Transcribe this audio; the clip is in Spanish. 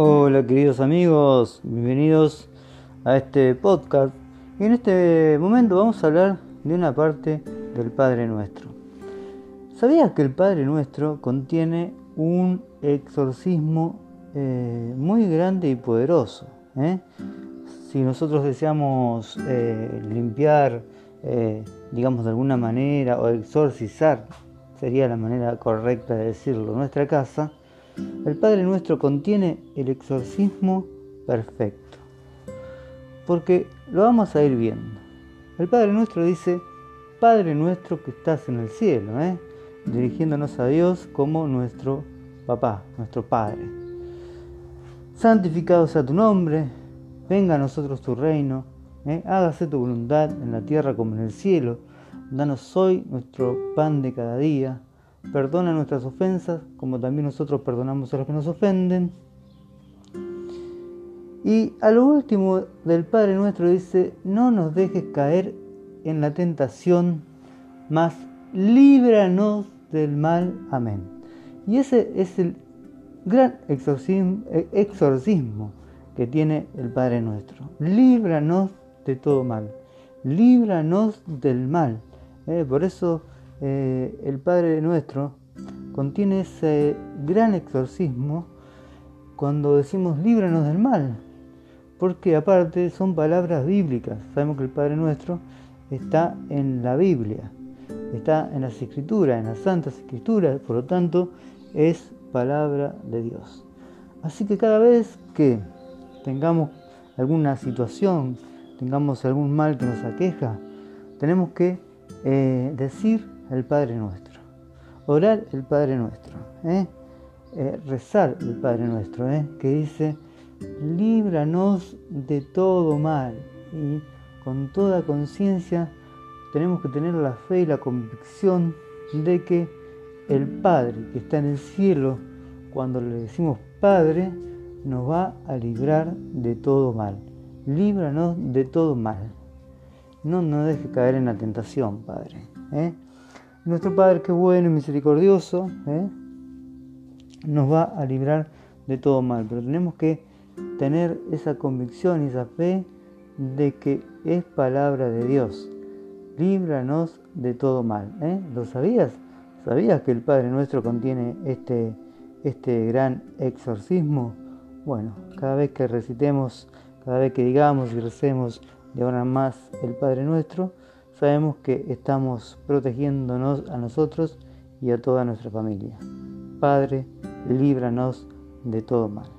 Hola queridos amigos, bienvenidos a este podcast. Y en este momento vamos a hablar de una parte del Padre Nuestro. ¿Sabías que el Padre Nuestro contiene un exorcismo eh, muy grande y poderoso? Eh? Si nosotros deseamos eh, limpiar, digamos de alguna manera, o exorcizar, sería la manera correcta de decirlo, nuestra casa, el Padre Nuestro contiene el exorcismo perfecto. Porque lo vamos a ir viendo. El Padre Nuestro dice, Padre Nuestro que estás en el cielo, ¿eh? dirigiéndonos a Dios como nuestro papá, nuestro Padre. Santificado sea tu nombre, venga a nosotros tu reino, ¿eh? hágase tu voluntad en la tierra como en el cielo. Danos hoy nuestro pan de cada día Perdona nuestras ofensas, como también nosotros perdonamos a los que nos ofenden. Y a lo último del Padre nuestro dice, no nos dejes caer en la tentación, mas líbranos del mal. Amén. Y ese es el gran exorcismo, exorcismo que tiene el Padre nuestro. Líbranos de todo mal. Líbranos del mal. Eh, por eso eh, el Padre Nuestro contiene ese gran exorcismo cuando decimos líbranos del mal, porque aparte son palabras bíblicas. Sabemos que el Padre Nuestro está en la Biblia, está en las Escrituras, en las Santas Escrituras, por lo tanto es palabra de Dios. Así que cada vez que tengamos alguna situación, tengamos algún mal que nos aqueja, tenemos que eh, decir el Padre Nuestro. Orar el Padre Nuestro. ¿eh? Eh, rezar el Padre Nuestro, ¿eh? que dice, líbranos de todo mal. Y con toda conciencia tenemos que tener la fe y la convicción de que el Padre que está en el cielo, cuando le decimos Padre, nos va a librar de todo mal. Líbranos de todo mal. No nos deje caer en la tentación, Padre. Nuestro Padre que es bueno y misericordioso ¿eh? nos va a librar de todo mal, pero tenemos que tener esa convicción y esa fe de que es palabra de Dios. Líbranos de todo mal. ¿eh? ¿Lo sabías? ¿Sabías que el Padre nuestro contiene este, este gran exorcismo? Bueno, cada vez que recitemos, cada vez que digamos y recemos de ahora más el Padre nuestro, sabemos que estamos protegiéndonos a nosotros y a toda nuestra familia. Padre, líbranos de todo mal.